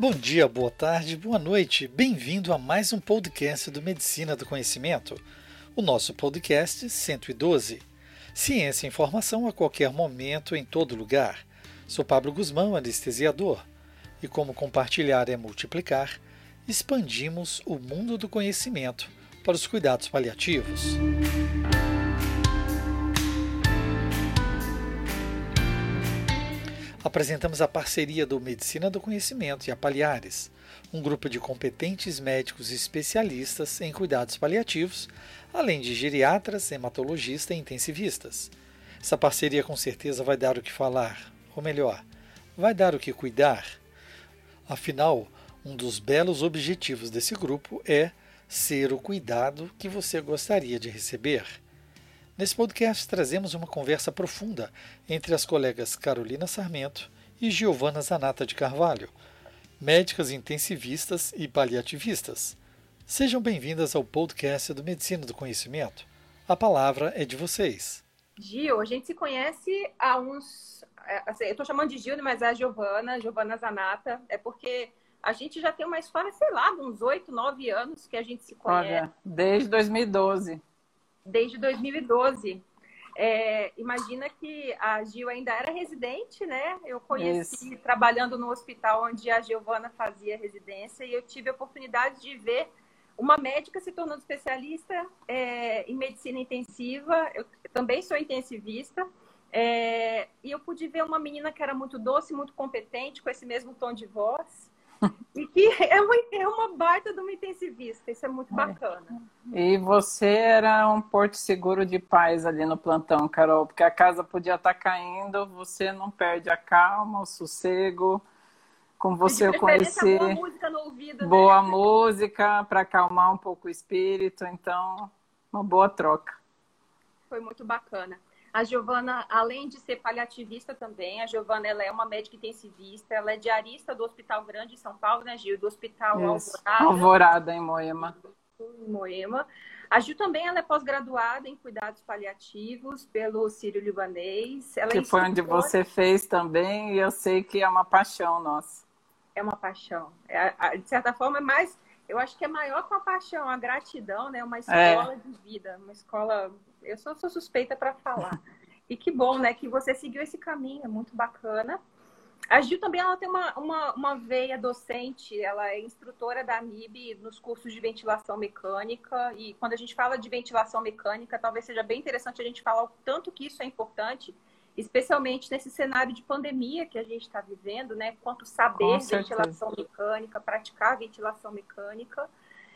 Bom dia, boa tarde, boa noite. Bem-vindo a mais um podcast do Medicina do Conhecimento. O nosso podcast 112. Ciência e informação a qualquer momento, em todo lugar. Sou Pablo Guzmão, anestesiador. E como compartilhar é multiplicar, expandimos o mundo do conhecimento para os cuidados paliativos. Apresentamos a parceria do Medicina do Conhecimento e a Paliares, um grupo de competentes médicos especialistas em cuidados paliativos, além de geriatras, hematologistas e intensivistas. Essa parceria com certeza vai dar o que falar, ou melhor, vai dar o que cuidar. Afinal, um dos belos objetivos desse grupo é ser o cuidado que você gostaria de receber. Nesse podcast trazemos uma conversa profunda entre as colegas Carolina Sarmento e Giovana Zanata de Carvalho, médicas intensivistas e paliativistas. Sejam bem-vindas ao podcast do Medicina do Conhecimento. A palavra é de vocês. Gil, a gente se conhece há uns. É, assim, eu estou chamando de Gil, mas é a Giovana, Giovana Zanata, é porque a gente já tem uma história, sei lá, de uns oito, nove anos que a gente se conhece. Olha, desde 2012 desde 2012. É, imagina que a Gil ainda era residente, né? Eu conheci Isso. trabalhando no hospital onde a Giovana fazia residência e eu tive a oportunidade de ver uma médica se tornando especialista é, em medicina intensiva. Eu também sou intensivista. É, e eu pude ver uma menina que era muito doce, muito competente, com esse mesmo tom de voz. E que é uma, é uma baita de uma intensivista, isso é muito é. bacana. E você era um porto seguro de paz ali no plantão, Carol, porque a casa podia estar tá caindo, você não perde a calma, o sossego. Como você eu conheci. Boa música no ouvido. Né? Boa né? música para acalmar um pouco o espírito, então, uma boa troca. Foi muito bacana. A Giovana, além de ser paliativista também, a Giovana ela é uma médica intensivista, ela é diarista do Hospital Grande de São Paulo, né, Gil? Do Hospital Isso. Alvorada. Alvorada, em Moema. Em Moema. A Gil também ela é pós-graduada em cuidados paliativos pelo Sírio Libanês. Ela que é foi onde você fez também, e eu sei que é uma paixão nossa. É uma paixão. É, de certa forma, é mais. Eu acho que é maior que uma paixão, a gratidão, né? Uma é. escola é. de vida, uma escola eu sou, sou suspeita para falar. E que bom, né, que você seguiu esse caminho, é muito bacana. A Gil também ela tem uma, uma, uma veia docente, ela é instrutora da AMIB nos cursos de ventilação mecânica. E quando a gente fala de ventilação mecânica, talvez seja bem interessante a gente falar o tanto que isso é importante, especialmente nesse cenário de pandemia que a gente está vivendo, né? Quanto saber ventilação mecânica, praticar ventilação mecânica.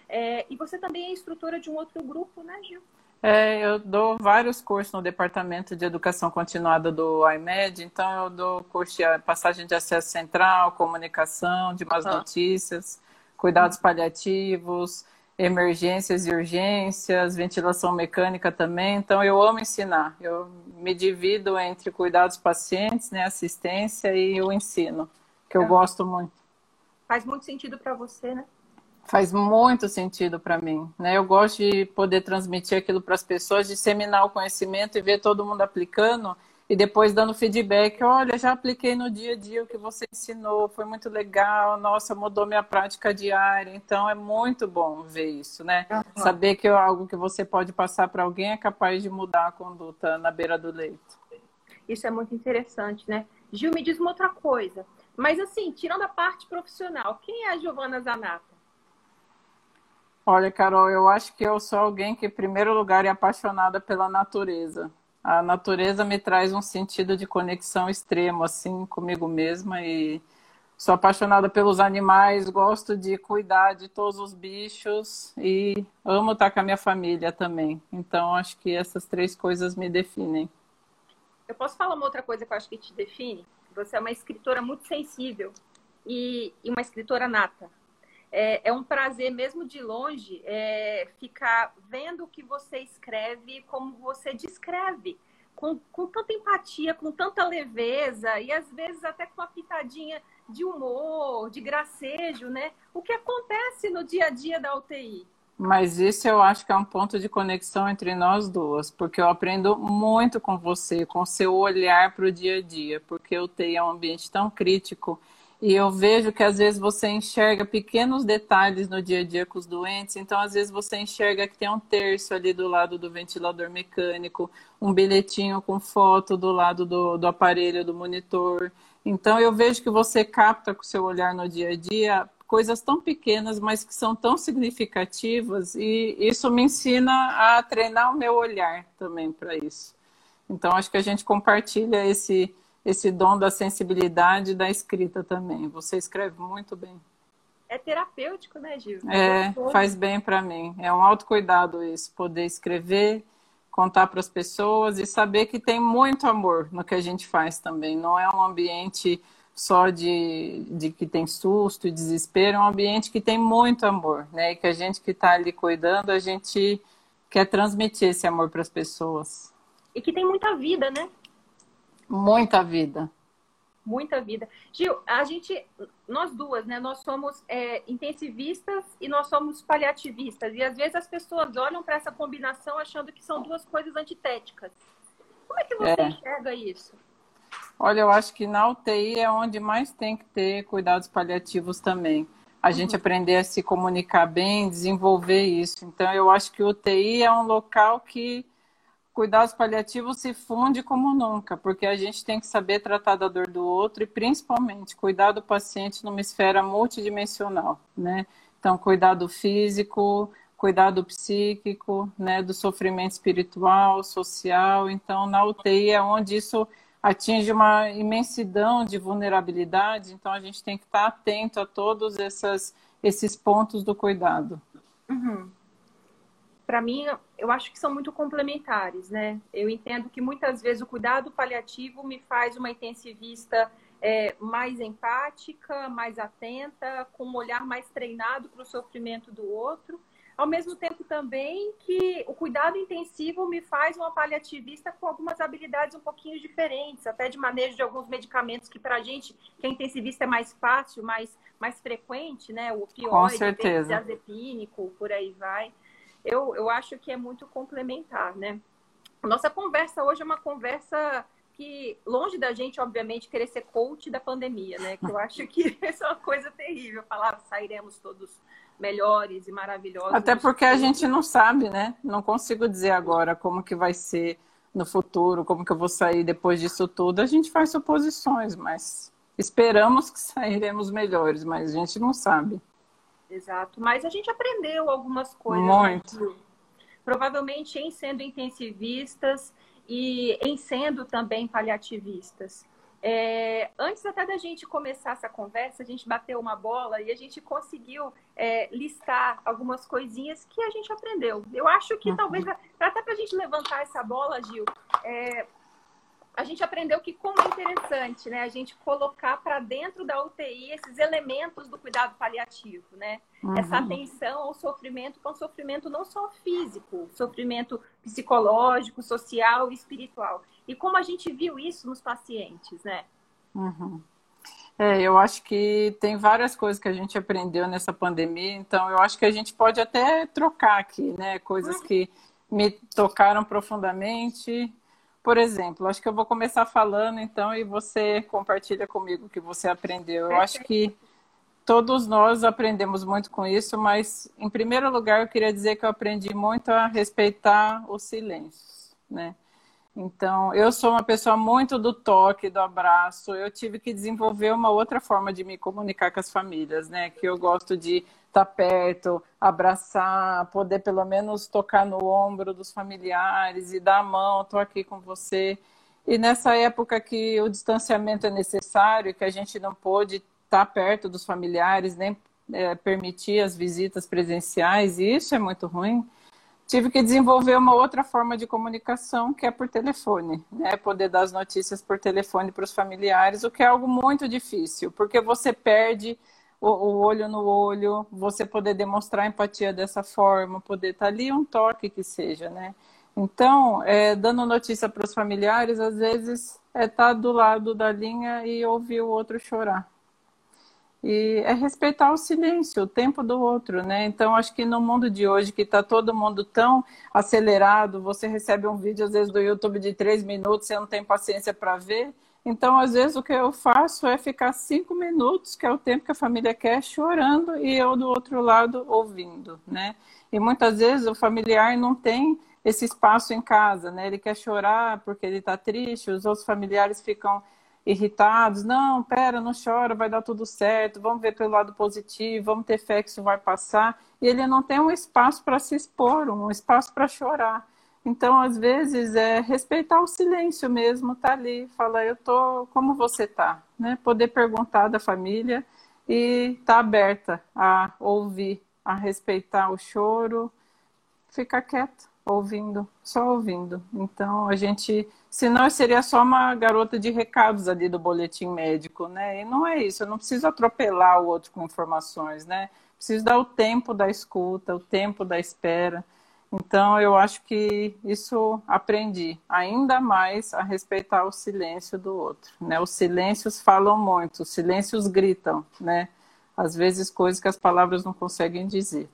É, e você também é instrutora de um outro grupo, né, Gil? É, eu dou vários cursos no Departamento de Educação Continuada do IMED, então eu dou curso de passagem de acesso central, comunicação, de más notícias, cuidados paliativos, emergências e urgências, ventilação mecânica também. Então eu amo ensinar. Eu me divido entre cuidados pacientes, né, assistência e o ensino, que eu gosto muito. Faz muito sentido para você, né? faz muito sentido para mim. Né? Eu gosto de poder transmitir aquilo para as pessoas, disseminar o conhecimento e ver todo mundo aplicando e depois dando feedback. Olha, já apliquei no dia a dia o que você ensinou, foi muito legal, nossa, mudou minha prática diária. Então é muito bom ver isso, né? Uhum. Saber que algo que você pode passar para alguém é capaz de mudar a conduta na beira do leito. Isso é muito interessante, né? Gil, me diz uma outra coisa. Mas assim, tirando a parte profissional, quem é a Giovana Zanata? Olha, Carol, eu acho que eu sou alguém que, em primeiro lugar, é apaixonada pela natureza. A natureza me traz um sentido de conexão extremo, assim, comigo mesma e sou apaixonada pelos animais, gosto de cuidar de todos os bichos e amo estar com a minha família também. Então, acho que essas três coisas me definem. Eu posso falar uma outra coisa que eu acho que te define? Você é uma escritora muito sensível e, e uma escritora nata é, é um prazer, mesmo de longe, é, ficar vendo o que você escreve como você descreve. Com, com tanta empatia, com tanta leveza e às vezes até com uma pitadinha de humor, de gracejo, né? O que acontece no dia a dia da UTI. Mas isso eu acho que é um ponto de conexão entre nós duas, porque eu aprendo muito com você, com seu olhar para o dia a dia, porque UTI é um ambiente tão crítico E eu vejo que às vezes você enxerga pequenos detalhes no dia a dia com os doentes, então às vezes você enxerga que tem um terço ali do lado do ventilador mecânico, um bilhetinho com foto do lado do, do aparelho, do monitor. Então eu vejo que você capta com o seu olhar no dia a dia coisas tão pequenas, mas que são tão significativas, e isso me ensina a treinar o meu olhar também para isso. Então acho que a gente compartilha esse esse dom da sensibilidade da escrita também. Você escreve muito bem. É terapêutico, né, Gil? É, faz bem para mim. É um autocuidado isso, poder escrever, contar para as pessoas e saber que tem muito amor no que a gente faz também. Não é um ambiente só de, de que tem susto e desespero, é um ambiente que tem muito amor, né? E que a gente que está ali cuidando, a gente quer transmitir esse amor para as pessoas. E que tem muita vida, né? Muita vida. Muita vida. Gil, a gente, nós duas, né? Nós somos é, intensivistas e nós somos paliativistas. E às vezes as pessoas olham para essa combinação achando que são duas coisas antitéticas. Como é que você é. enxerga isso? Olha, eu acho que na UTI é onde mais tem que ter cuidados paliativos também. A uhum. gente aprender a se comunicar bem, desenvolver isso. Então, eu acho que o UTI é um local que cuidados paliativos se funde como nunca, porque a gente tem que saber tratar da dor do outro e principalmente cuidar do paciente numa esfera multidimensional, né? Então, cuidado físico, cuidado psíquico, né, do sofrimento espiritual, social. Então, na UTI é onde isso atinge uma imensidão de vulnerabilidade, então a gente tem que estar atento a todos essas, esses pontos do cuidado. Uhum para mim, eu acho que são muito complementares, né? Eu entendo que muitas vezes o cuidado paliativo me faz uma intensivista é, mais empática, mais atenta, com um olhar mais treinado para o sofrimento do outro. Ao mesmo tempo também que o cuidado intensivo me faz uma paliativista com algumas habilidades um pouquinho diferentes, até de manejo de alguns medicamentos que para a gente, que é intensivista, é mais fácil, mais, mais frequente, né? O opioide, o benzodiazepínico, por aí vai eu, eu acho que é muito complementar, né? Nossa conversa hoje é uma conversa que, longe da gente, obviamente, querer ser coach da pandemia, né? Que eu acho que essa é uma coisa terrível, falar sairemos todos melhores e maravilhosos. Até porque a gente não sabe, né? Não consigo dizer agora como que vai ser no futuro, como que eu vou sair depois disso tudo. A gente faz suposições, mas esperamos que sairemos melhores, mas a gente não sabe. Exato. Mas a gente aprendeu algumas coisas. Muito. Provavelmente em sendo intensivistas e em sendo também paliativistas. É, antes até da gente começar essa conversa, a gente bateu uma bola e a gente conseguiu é, listar algumas coisinhas que a gente aprendeu. Eu acho que uhum. talvez, até para a gente levantar essa bola, Gil, é, a gente aprendeu que como é interessante, né, a gente colocar para dentro da UTI esses elementos do cuidado paliativo, né? Uhum. Essa atenção ao sofrimento, com sofrimento não só físico, sofrimento psicológico, social e espiritual. E como a gente viu isso nos pacientes, né? Uhum. É, eu acho que tem várias coisas que a gente aprendeu nessa pandemia, então eu acho que a gente pode até trocar aqui, né? Coisas uhum. que me tocaram profundamente por exemplo, acho que eu vou começar falando então e você compartilha comigo o que você aprendeu. Eu acho que todos nós aprendemos muito com isso, mas em primeiro lugar eu queria dizer que eu aprendi muito a respeitar os silêncios, né? Então, eu sou uma pessoa muito do toque, do abraço. Eu tive que desenvolver uma outra forma de me comunicar com as famílias, né? Que eu gosto de estar tá perto, abraçar, poder pelo menos tocar no ombro dos familiares e dar a mão, estou aqui com você. E nessa época que o distanciamento é necessário, que a gente não pôde estar tá perto dos familiares, nem é, permitir as visitas presenciais, e isso é muito ruim tive que desenvolver uma outra forma de comunicação, que é por telefone, né? Poder dar as notícias por telefone para os familiares, o que é algo muito difícil, porque você perde o, o, olho no olho, você poder demonstrar empatia dessa forma, poder estar tá ali um toque que seja, né? Então, é, dando notícia para os familiares, às vezes é estar tá do lado da linha e ouvir o outro chorar. E é respeitar o silêncio, o tempo do outro, né? Então, acho que no mundo de hoje, que está todo mundo tão acelerado, você recebe um vídeo, às vezes, do YouTube de três minutos, você não tem paciência para ver, Então, às vezes, o que eu faço é ficar cinco minutos, que é o tempo que a família quer, chorando, e eu do outro lado ouvindo, né? E muitas vezes o familiar não tem esse espaço em casa, né? Ele quer chorar porque ele está triste, os outros familiares ficam irritados. Não, pera, não chora, vai dar tudo certo, vamos ver pelo lado positivo, vamos ter fé que isso vai passar. E ele não tem um espaço para se expor, um espaço para chorar. Então, às vezes, é respeitar o silêncio mesmo, tá ali, falar, eu tô, como você tá, né? Poder perguntar da família e tá aberta a ouvir, a respeitar o choro, ficar quieto, ouvindo, só ouvindo. Então, a gente, senão seria só uma garota de recados ali do boletim médico, né? E não é isso, eu não preciso atropelar o outro com informações, né? Preciso dar o tempo da escuta, o tempo da espera. Então, eu acho que isso aprendi ainda mais a respeitar o silêncio do outro. Né? Os silêncios falam muito, os silêncios gritam, né? Às vezes, coisas que as palavras não conseguem dizer.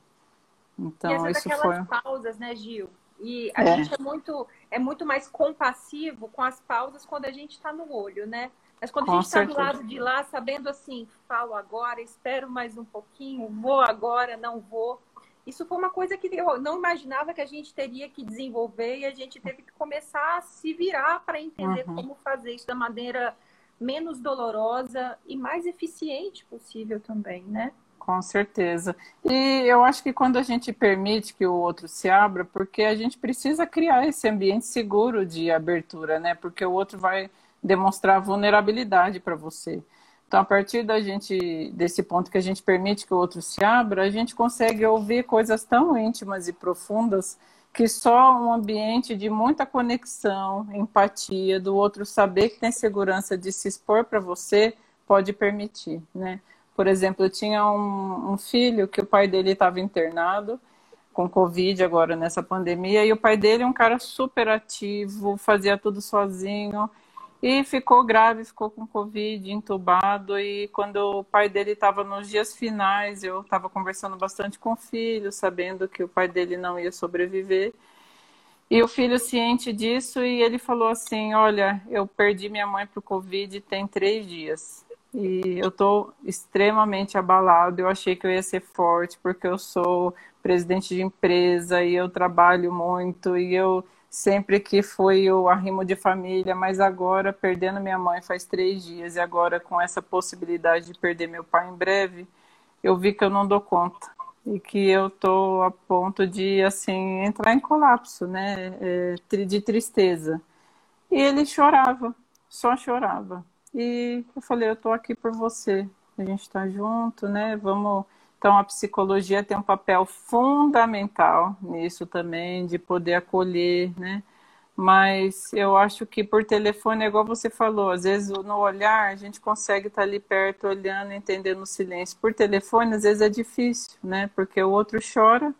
Então, e isso foi. pausas, né, Gil? E a é. gente é muito, é muito mais compassivo com as pausas quando a gente está no olho, né? Mas quando com a gente está do lado de lá, sabendo assim, falo agora, espero mais um pouquinho, vou agora, não vou isso foi uma coisa que eu não imaginava que a gente teria que desenvolver e a gente teve que começar a se virar para entender uhum. como fazer isso da maneira menos dolorosa e mais eficiente possível também, né? Com certeza. E eu acho que quando a gente permite que o outro se abra, porque a gente precisa criar esse ambiente seguro de abertura, né? Porque o outro vai demonstrar vulnerabilidade para você. Então, a partir da gente, desse ponto que a gente permite que o outro se abra, a gente consegue ouvir coisas tão íntimas e profundas que só um ambiente de muita conexão, empatia, do outro saber que tem segurança de se expor para você, pode permitir, né? Por exemplo, eu tinha um, um filho que o pai dele estava internado com Covid agora nessa pandemia, e o pai dele é um cara super ativo, fazia tudo sozinho, e ficou grave, ficou com Covid, entubado. E quando o pai dele estava nos dias finais, eu estava conversando bastante com o filho, sabendo que o pai dele não ia sobreviver. E o filho ciente disso, e ele falou assim: Olha, eu perdi minha mãe para o Covid tem três dias. E eu estou extremamente abalado. Eu achei que eu ia ser forte, porque eu sou presidente de empresa e eu trabalho muito e eu sempre que foi o arrimo de família, mas agora, perdendo minha mãe faz três dias, e agora com essa possibilidade de perder meu pai em breve, eu vi que eu não dou conta. E que eu tô a ponto de, assim, entrar em colapso, né? É, de tristeza. E ele chorava, só chorava. E eu falei, eu tô aqui por você. A gente tá junto, né? Vamos então, a psicologia tem um papel fundamental nisso também, de poder acolher, né? Mas eu acho que por telefone, é igual você falou, às vezes no olhar a gente consegue estar ali perto, olhando, entendendo o silêncio. Por telefone, às vezes é difícil, né? Porque o outro chora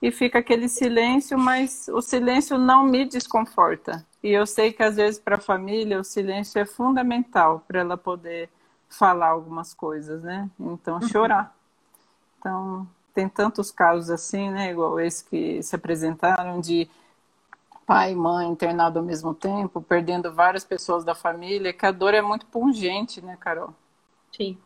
e fica aquele silêncio, mas o silêncio não me desconforta. E eu sei que às vezes para a família o silêncio é fundamental para ela poder falar algumas coisas, né? Então, uhum. chorar. Então, tem tantos casos assim, né, igual esse que se apresentaram de pai e mãe internado ao mesmo tempo, perdendo várias pessoas da família, que a dor é muito pungente, né, Carol? Sim.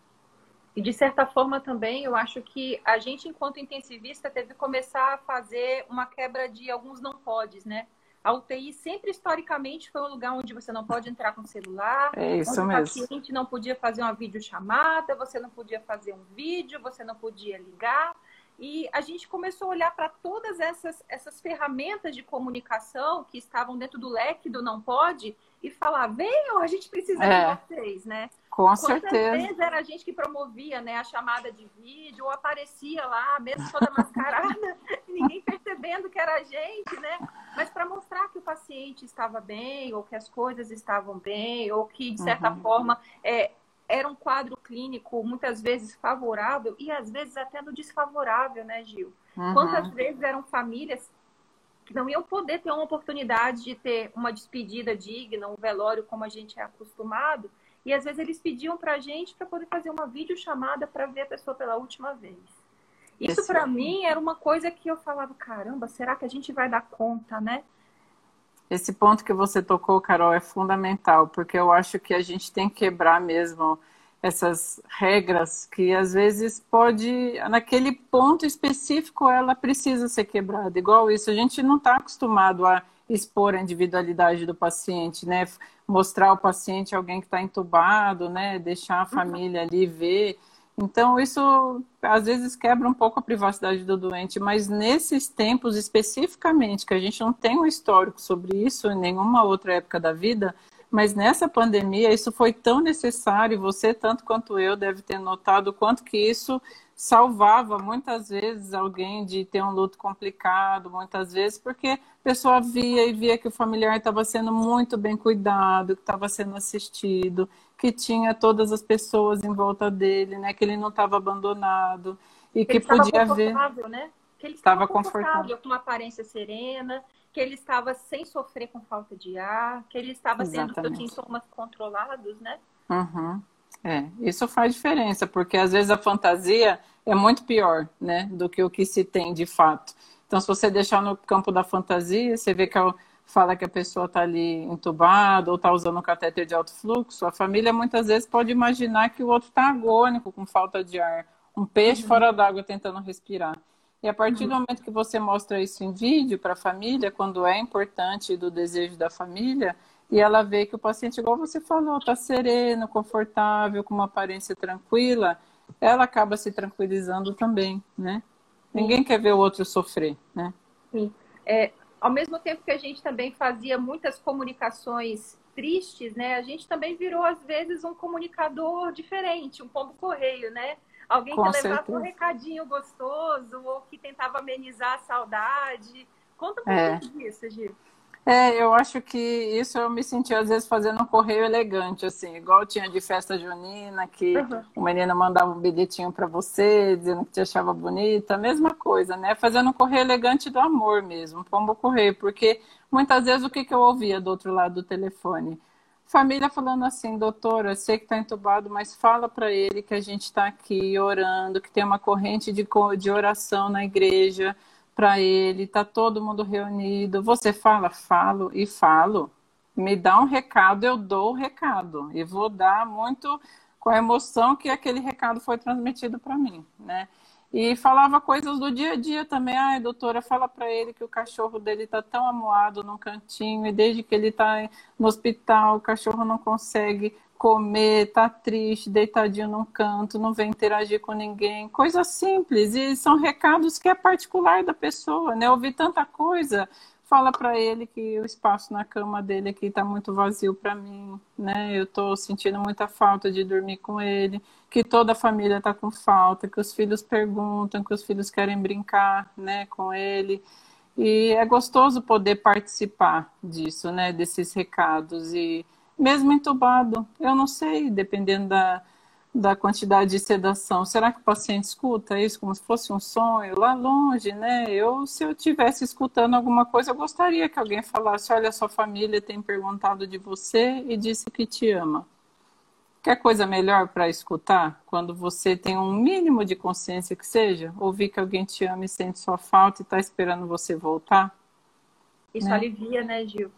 E de certa forma também, eu acho que a gente, enquanto intensivista, teve que começar a fazer uma quebra de alguns não podes, né? A UTI sempre historicamente foi um lugar onde você não pode entrar com celular, é isso onde mesmo. o paciente não podia fazer uma videochamada, você não podia fazer um vídeo, você não podia ligar. E a gente começou a olhar para todas essas, essas ferramentas de comunicação que estavam dentro do leque do não pode e falar, venham, a gente precisa é, de vocês, né? Com Quantas certeza. vezes era a gente que promovia né, a chamada de vídeo, ou aparecia lá, mesmo toda mascarada, ninguém percebendo que era a gente, né? Mas para mostrar que o paciente estava bem, ou que as coisas estavam bem, ou que, de certa uhum. forma, é, era um quadro clínico muitas vezes favorável e às vezes até no desfavorável, né, Gil? Uhum. Quantas vezes eram famílias que não iam poder ter uma oportunidade de ter uma despedida digna, um velório como a gente é acostumado, e às vezes eles pediam para a gente para poder fazer uma videochamada para ver a pessoa pela última vez. Isso para mim era uma coisa que eu falava, caramba, será que a gente vai dar conta, né? Esse ponto que você tocou, Carol, é fundamental, porque eu acho que a gente tem que quebrar mesmo essas regras que às vezes pode, naquele ponto específico, ela precisa ser quebrada. Igual isso, a gente não está acostumado a expor a individualidade do paciente, né? Mostrar o paciente alguém que está entubado, né? Deixar a uhum. família ali ver. Então, isso às vezes quebra um pouco a privacidade do doente, mas nesses tempos especificamente, que a gente não tem um histórico sobre isso em nenhuma outra época da vida, mas nessa pandemia isso foi tão necessário, você tanto quanto eu deve ter notado quanto que isso salvava muitas vezes alguém de ter um luto complicado, muitas vezes porque a pessoa via e via que o familiar estava sendo muito bem cuidado, que estava sendo assistido, que tinha todas as pessoas em volta dele, né, que ele não estava abandonado e que, que podia ver né? que ele estava confortável, confortável, com uma aparência serena, que ele estava sem sofrer com falta de ar, que ele estava Exatamente. sendo tinha sintomas controlados, né? Uhum. É, isso faz diferença, porque às vezes a fantasia é muito pior, né, do que o que se tem de fato. Então, se você deixar no campo da fantasia, você vê que fala que a pessoa está ali entubada ou está usando um catéter de alto fluxo, a família muitas vezes pode imaginar que o outro está agônico, com falta de ar, um peixe uhum. fora d'água tentando respirar. E a partir do uhum. momento que você mostra isso em vídeo para a família, quando é importante do desejo da família, e ela vê que o paciente, igual você falou, está sereno, confortável, com uma aparência tranquila, ela acaba se tranquilizando também, né? Ninguém quer ver o outro sofrer, né? Sim. É, ao mesmo tempo que a gente também fazia muitas comunicações tristes, né? A gente também virou, às vezes, um comunicador diferente, um pombo correio, né? Alguém Com que certeza. levava um recadinho gostoso ou que tentava amenizar a saudade. Conta um pouco é. disso, Gil. É, eu acho que isso eu me senti às vezes fazendo um correio elegante, assim, igual tinha de festa junina, que uhum. o menino mandava um bilhetinho para você, dizendo que te achava bonita, a mesma coisa, né? Fazendo um correio elegante do amor mesmo, pombo correio, porque muitas vezes o que, que eu ouvia do outro lado do telefone? Família falando assim, doutora, sei que está entubado, mas fala para ele que a gente está aqui orando, que tem uma corrente de, de oração na igreja para ele, está todo mundo reunido. Você fala, falo e falo. Me dá um recado, eu dou o recado. E vou dar muito com a emoção que aquele recado foi transmitido para mim, né? E falava coisas do dia a dia também. Ai, doutora, fala para ele que o cachorro dele está tão amuado num cantinho e desde que ele está no hospital, o cachorro não consegue comer, tá triste, deitadinho num canto, não vem interagir com ninguém. Coisas simples e são recados que é particular da pessoa, né? Ouvir tanta coisa fala para ele que o espaço na cama dele aqui está muito vazio para mim, né? Eu estou sentindo muita falta de dormir com ele, que toda a família está com falta, que os filhos perguntam, que os filhos querem brincar, né, com ele. E é gostoso poder participar disso, né, desses recados e mesmo entubado, eu não sei, dependendo da da quantidade de sedação. Será que o paciente escuta isso como se fosse um sonho lá longe, né? Eu, se eu estivesse escutando alguma coisa, eu gostaria que alguém falasse: olha, sua família tem perguntado de você e disse que te ama. Quer coisa melhor para escutar? Quando você tem um mínimo de consciência que seja, ouvir que alguém te ama e sente sua falta e está esperando você voltar? Isso né? alivia, né, Gil?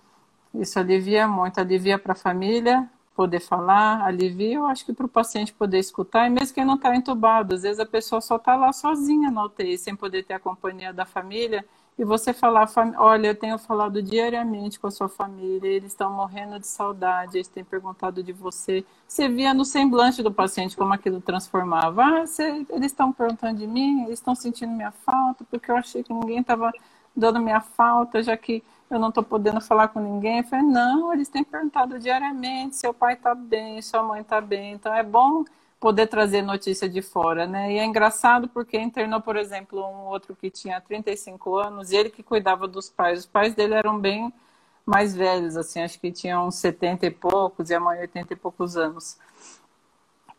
Isso alivia muito, alivia para a família, poder falar, alivia, eu acho que para o paciente poder escutar, e mesmo quem não está entubado, às vezes a pessoa só está lá sozinha na UTI, sem poder ter a companhia da família, e você falar, olha, eu tenho falado diariamente com a sua família, eles estão morrendo de saudade, eles têm perguntado de você. Você via no semblante do paciente como aquilo transformava. Ah, você, eles estão perguntando de mim, eles estão sentindo minha falta, porque eu achei que ninguém estava dando minha falta, já que eu não estou podendo falar com ninguém. Eu falei, não, eles têm perguntado diariamente, seu pai está bem, sua mãe está bem. Então é bom poder trazer notícia de fora, né? E é engraçado porque internou, por exemplo, um outro que tinha 35 anos e ele que cuidava dos pais. Os pais dele eram bem mais velhos, assim, acho que tinham uns 70 e poucos e a mãe 80 e poucos anos.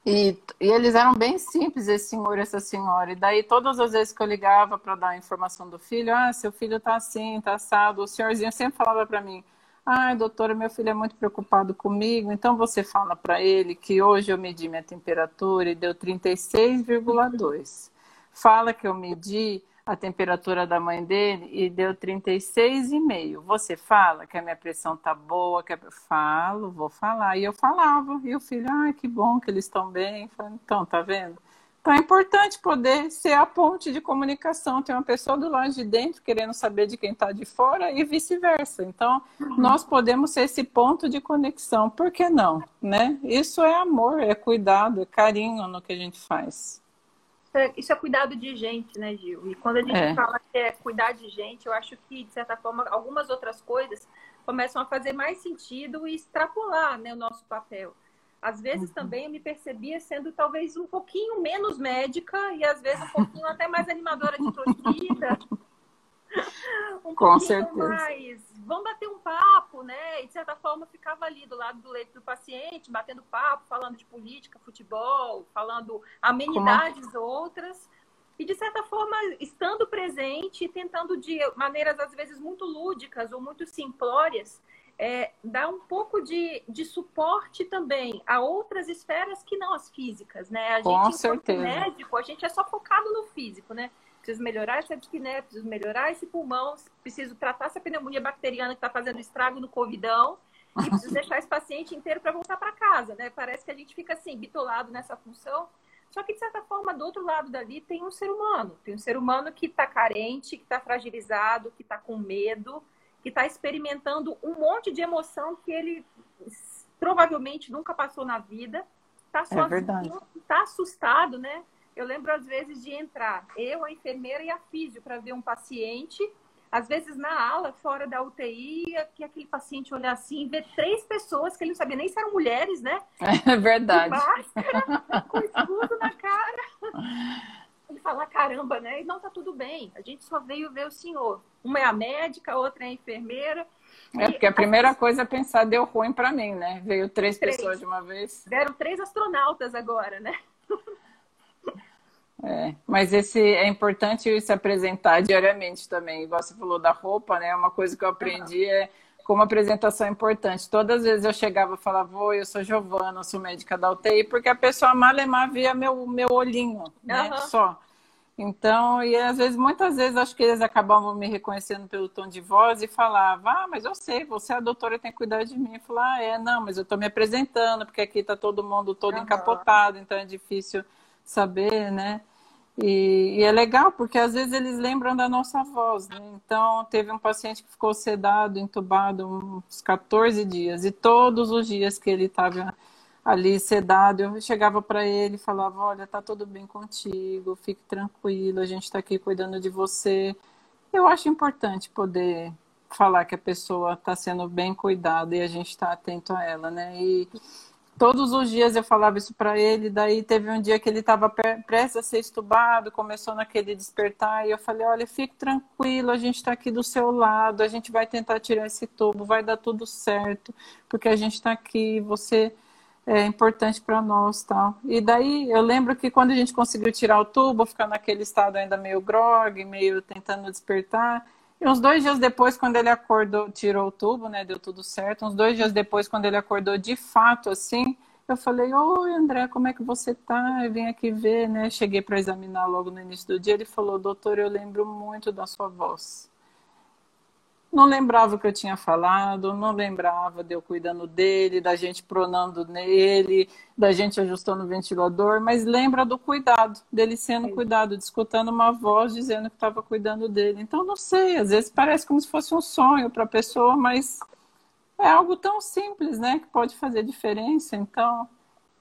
E, e, eles eram bem simples, esse senhor e essa senhora. E daí, todas as vezes que eu ligava para dar a informação do filho, ah, seu filho está assim, está assado, o senhorzinho sempre falava para mim, ah, doutora, meu filho é muito preocupado comigo, então você fala para ele que hoje eu medi minha temperatura e deu 36,2. Fala que eu medi a temperatura da mãe dele e deu 36,5. Você fala que a minha pressão tá boa, que eu falo, vou falar. E eu falava, e o filho, ai, que bom que eles estão bem. Então, tá vendo? Então é importante poder ser a ponte de comunicação, ter uma pessoa do lado de dentro querendo saber de quem está de fora e vice-versa. Então, uhum. nós podemos ser esse ponto de conexão, por que não? Né? Isso é amor, é cuidado, é carinho no que a gente faz. É, isso é cuidado de gente, né, Gil? E quando a gente é. fala que é cuidar de gente, eu acho que, de certa forma, algumas outras coisas começam a fazer mais sentido e extrapolar né, o nosso papel. Às vezes uhum. também eu me percebia sendo talvez um pouquinho menos médica e às vezes um pouquinho até mais animadora de torcida. um Com certeza. mais. Vamos bater um papo, né? E de certa forma ficava ali do lado do leito do paciente, batendo papo, falando de política, futebol, falando amenidades Como... outras. E de certa forma, estando presente, tentando de maneiras às vezes muito lúdicas ou muito simplórias, é, dar um pouco de, de suporte também a outras esferas que não as físicas, né? A Com gente, certeza. médico, a gente é só focado no físico, né? Preciso melhorar essa dispneia, preciso melhorar esse pulmão, preciso tratar essa pneumonia bacteriana que está fazendo estrago no covidão e preciso deixar esse paciente inteiro para voltar para casa, né? Parece que a gente fica assim, bitolado nessa função. Só que, de certa forma, do outro lado dali tem um ser humano. Tem um ser humano que está carente, que está fragilizado, que está com medo, que está experimentando um monte de emoção que ele provavelmente nunca passou na vida, está é sozinho, está assustado, né? Eu lembro às vezes de entrar, eu, a enfermeira e a físio, para ver um paciente, às vezes na ala, fora da UTI, que aquele paciente olhar assim, ver três pessoas que ele não sabia nem se eram mulheres, né? É verdade. Com máscara, com escudo na cara. Ele fala, caramba, né? E não tá tudo bem, a gente só veio ver o senhor. Uma é a médica, a outra é a enfermeira. É, porque a primeira coisa é pensar, deu ruim para mim, né? Veio três, três, pessoas de uma vez. Deram três astronautas agora, né? É, mas esse é importante se apresentar diariamente também. Igual você falou da roupa, né? Uma coisa que eu aprendi é como apresentação é importante. Todas as vezes eu chegava e falava, oi, eu sou Giovana, eu sou médica da UTI, porque a pessoa malemar via meu, meu olhinho, né? Uhum. Só. Então, e às vezes, muitas vezes, acho que eles acabavam me reconhecendo pelo tom de voz e falavam, ah, mas eu sei, você é a doutora tem que cuidar de mim. Eu falava, ah, é, não, mas eu estou me apresentando, porque aqui está todo mundo todo uhum. encapotado, então é difícil saber, né? E, e, é legal, porque às vezes eles lembram da nossa voz, né? Então, teve um paciente que ficou sedado, entubado uns 14 dias, e todos os dias que ele estava ali sedado, eu chegava para ele e falava: Olha, tá tudo bem contigo, fique tranquilo, a gente está aqui cuidando de você. Eu acho importante poder falar que a pessoa está sendo bem cuidada e a gente está atento a ela, né? E todos os dias eu falava isso para ele. Daí teve um dia que ele estava prestes a ser estubado, começou naquele despertar, e eu falei: Olha, fique tranquilo, a gente está aqui do seu lado, a gente vai tentar tirar esse tubo, vai dar tudo certo, porque a gente está aqui, você é importante para nós tal. E daí eu lembro que quando a gente conseguiu tirar o tubo, ficar naquele estado ainda meio grog, meio tentando despertar. E uns dois dias depois, quando ele acordou, tirou o tubo, né? Deu tudo certo. Uns dois dias depois, quando ele acordou de fato, assim, eu falei, oi André, como é que você tá? Eu vim aqui ver, né? Cheguei para examinar logo no início do dia. Ele falou, doutor, eu lembro muito da sua voz não lembrava o que eu tinha falado, não lembrava de eu cuidando dele, da gente pronando nele, da gente ajustando o ventilador, mas lembra do cuidado, dele sendo cuidado, de escutando uma voz dizendo que estava cuidando dele. Então, não sei, às vezes parece como se fosse um sonho para a pessoa, mas é algo tão simples, né, que pode fazer diferença. Então,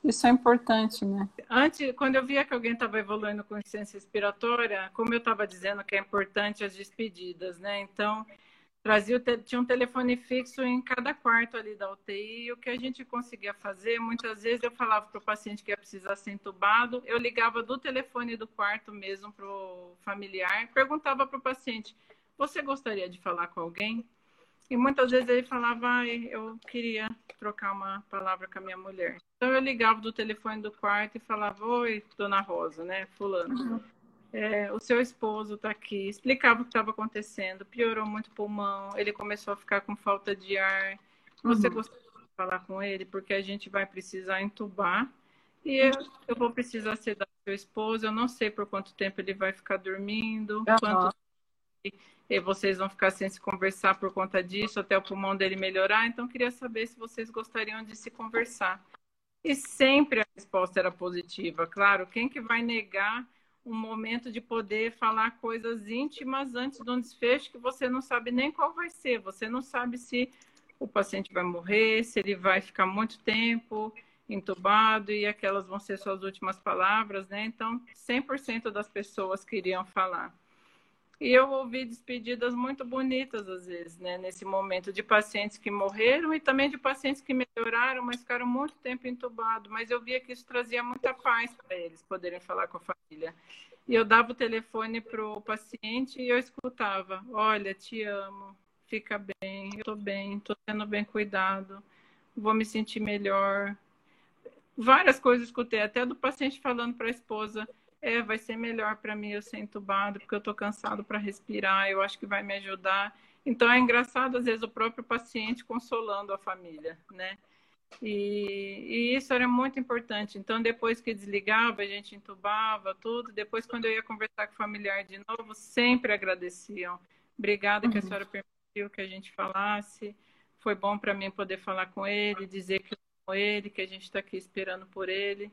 isso é importante, né? Antes, quando eu via que alguém estava evoluindo com ciência respiratória, como eu estava dizendo que é importante as despedidas, né? Então, trazia tinha um telefone fixo em cada quarto ali da UTI e o que a gente conseguia fazer, muitas vezes eu falava para o paciente que ia precisar ser entubado, eu ligava do telefone do quarto mesmo para o familiar, perguntava para o paciente, você gostaria de falar com alguém? E muitas vezes ele falava, ah, eu queria trocar uma palavra com a minha mulher. Então eu ligava do telefone do quarto e falava, oi, dona Rosa, né, fulano. Uhum é, o seu esposo está aqui, explicava o que estava acontecendo, piorou muito o pulmão, ele começou a ficar com falta de ar. Você uhum. gostaria de falar com ele? Porque a gente vai precisar entubar e eu, eu vou precisar sedar seu esposo, eu não sei por quanto tempo ele vai ficar dormindo, uhum. quanto e vocês vão ficar sem se conversar por conta disso, até o pulmão dele melhorar. Então, queria saber se vocês gostariam de se conversar. E sempre a resposta era positiva. Claro, quem que vai negar um momento de poder falar coisas íntimas antes de um desfecho que você não sabe nem qual vai ser. Você não sabe se o paciente vai morrer, se ele vai ficar muito tempo entubado e aquelas vão ser suas últimas palavras, né? Então, 100% das pessoas queriam falar. E eu ouvi despedidas muito bonitas, às vezes, né, nesse momento, de pacientes que morreram e também de pacientes que melhoraram, mas ficaram muito tempo entubados. Mas eu via que isso trazia muita paz para eles poderem falar com a família. E eu dava o telefone para o paciente e eu escutava: Olha, te amo, fica bem, eu estou bem, estou sendo bem cuidado, vou me sentir melhor. Várias coisas escutei, até do paciente falando para a esposa é, vai ser melhor para mim eu ser entubado, porque eu estou cansado para respirar, eu acho que vai me ajudar. Então é engraçado, às vezes, o próprio paciente consolando a família, né? E, e, isso era muito importante. Então, depois que desligava, a gente entubava tudo. Depois, quando eu ia conversar com o familiar de novo, sempre agradeciam. Obrigada uhum. que a uhum. senhora permitiu que a gente falasse. Foi bom para mim poder falar com ele, dizer que eu amo ele, que a gente está aqui esperando por ele.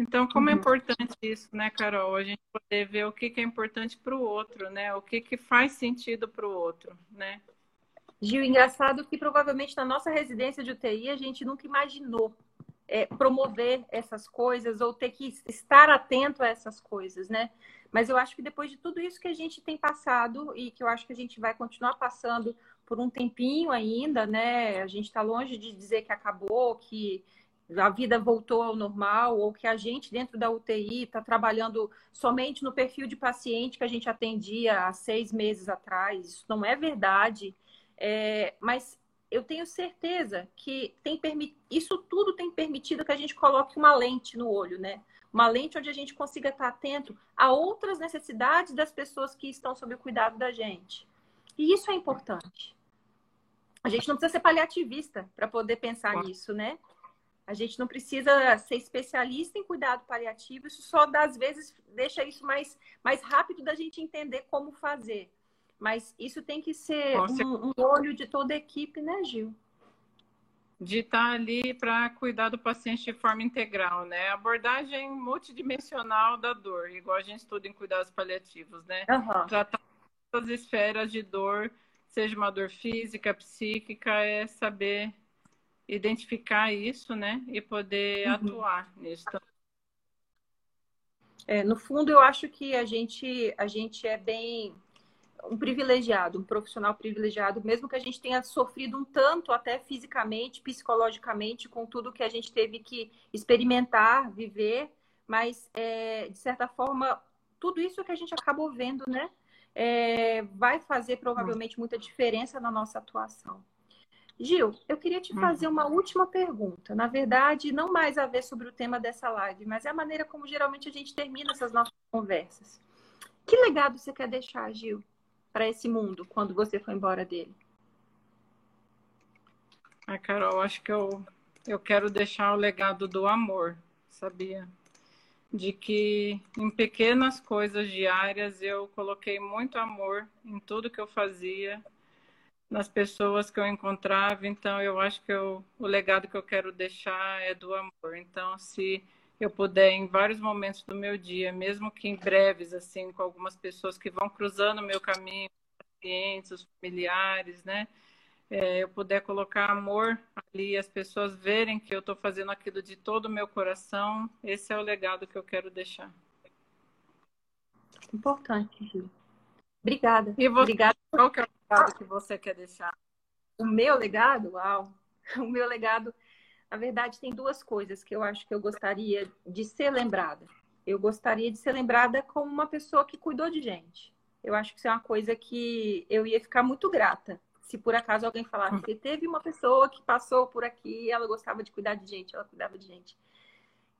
Então, como é uhum. importante isso, né, Carol? A gente poder ver o que, que é importante para o outro, né? O que, que faz sentido para o outro, né? Gil, engraçado que provavelmente na nossa residência de UTI a gente nunca imaginou é, promover essas coisas ou ter que estar atento a essas coisas, né? Mas eu acho que depois de tudo isso que a gente tem passado e que eu acho que a gente vai continuar passando por um tempinho ainda, né? A gente está longe de dizer que acabou, que a vida voltou ao normal, ou que a gente dentro da UTI está trabalhando somente no perfil de paciente que a gente atendia há seis meses atrás. Isso não é verdade. É, mas eu tenho certeza que tem isso tudo tem permitido que a gente coloque uma lente no olho, né? Uma lente onde a gente consiga estar atento a outras necessidades das pessoas que estão sob o cuidado da gente. E isso é importante. A gente não precisa ser paliativista para poder pensar nisso, né? A gente não precisa ser especialista em cuidado paliativo, isso só às vezes deixa isso mais, mais rápido da gente entender como fazer. Mas isso tem que ser um, um olho de toda a equipe, né, Gil? de estar ali para cuidar do paciente de forma integral, né? Abordagem multidimensional da dor, igual a gente estuda em cuidados paliativos, né? Uhum. Tratar as esferas de dor, seja uma dor física, psíquica, é saber identificar isso, né? E poder uhum. atuar nisso É, no fundo, eu acho que a gente, a gente é bem um privilegiado, um profissional privilegiado, mesmo que a gente tenha sofrido um tanto até fisicamente, psicologicamente, com tudo que a gente teve que experimentar, viver, mas é, de certa forma, tudo isso que a gente acabou vendo, né, é, vai fazer provavelmente muita diferença na nossa atuação. Gil, eu queria te fazer uma última pergunta. Na verdade, não mais a ver sobre o tema dessa live, mas é a maneira como geralmente a gente termina essas nossas conversas. Que legado você quer deixar, Gil, para esse mundo quando você for embora dele? Ah, Carol, acho que eu, eu quero deixar o legado do amor, sabia? De que em pequenas coisas diárias eu coloquei muito amor em tudo que eu fazia nas pessoas que eu encontrava. Então, eu acho que eu, o legado que eu quero deixar é do amor. Então, se eu puder, em vários momentos do meu dia, mesmo que em breves, assim, com algumas pessoas que vão cruzando o meu caminho, os pacientes, os familiares, né? É, eu puder colocar amor ali, as pessoas verem que eu estou fazendo aquilo de todo o meu coração, esse é o legado que eu quero deixar. Importante, Gil. Obrigada. E você, Obrigada. qual que é o legado que você quer deixar? O meu legado? Uau! O meu legado, na verdade, tem duas coisas que eu acho que eu gostaria de ser lembrada. Eu gostaria de ser lembrada como uma pessoa que cuidou de gente. Eu acho que isso é uma coisa que eu ia ficar muito grata se por acaso alguém falasse que teve uma pessoa que passou por aqui ela gostava de cuidar de gente, ela cuidava de gente.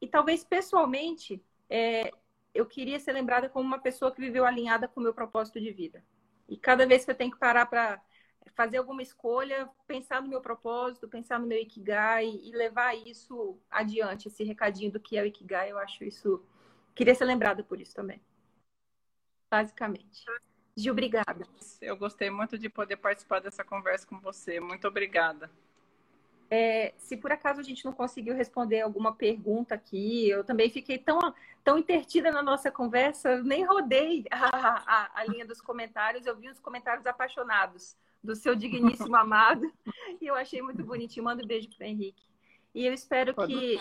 E talvez pessoalmente, é, eu queria ser lembrada como uma pessoa que viveu alinhada com o meu propósito de vida. E cada vez que eu tenho que parar para fazer alguma escolha, pensar no meu propósito, pensar no meu Ikigai e levar isso adiante, esse recadinho do que é o Ikigai, eu acho isso queria ser lembrada por isso também. Basicamente. Gil, obrigada. Eu gostei muito de poder participar dessa conversa com você. Muito obrigada. É, se por acaso a gente não conseguiu responder alguma pergunta aqui, eu também fiquei tão, tão intertida na nossa conversa, nem rodei a, a, a linha dos comentários, eu vi uns comentários apaixonados do seu digníssimo amado, e eu achei muito bonitinho. Manda um beijo para Henrique. E eu espero que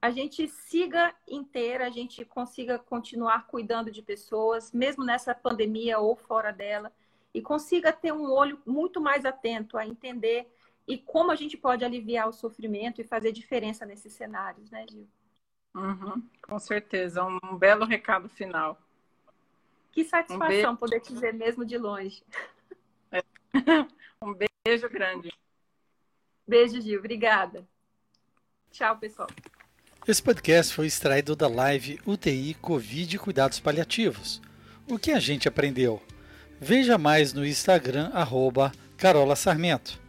a gente siga inteira, a gente consiga continuar cuidando de pessoas, mesmo nessa pandemia ou fora dela, e consiga ter um olho muito mais atento a entender e como a gente pode aliviar o sofrimento e fazer diferença nesses cenários, né, Gil? Uhum, com certeza, um belo recado final. Que satisfação um poder te dizer mesmo de longe. É. Um beijo grande. Beijo, Gil. Obrigada. Tchau, pessoal. Esse podcast foi extraído da live UTI Covid e Cuidados Paliativos. O que a gente aprendeu? Veja mais no Instagram, arroba Carola Sarmento.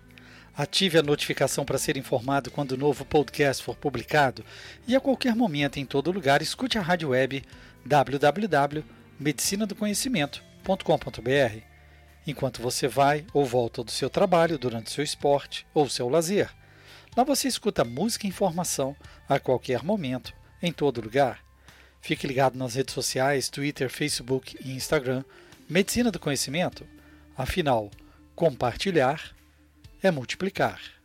Ative a notificação para ser informado quando o novo podcast for publicado e a qualquer momento, em todo lugar, escute a rádio web www.medicinadoconhecimento.com.br enquanto você vai ou volta do seu trabalho durante seu esporte ou seu lazer. Lá você escuta música e informação a qualquer momento, em todo lugar. Fique ligado nas redes sociais, Twitter, Facebook e Instagram, Medicina do Conhecimento. Afinal, compartilhar é multiplicar.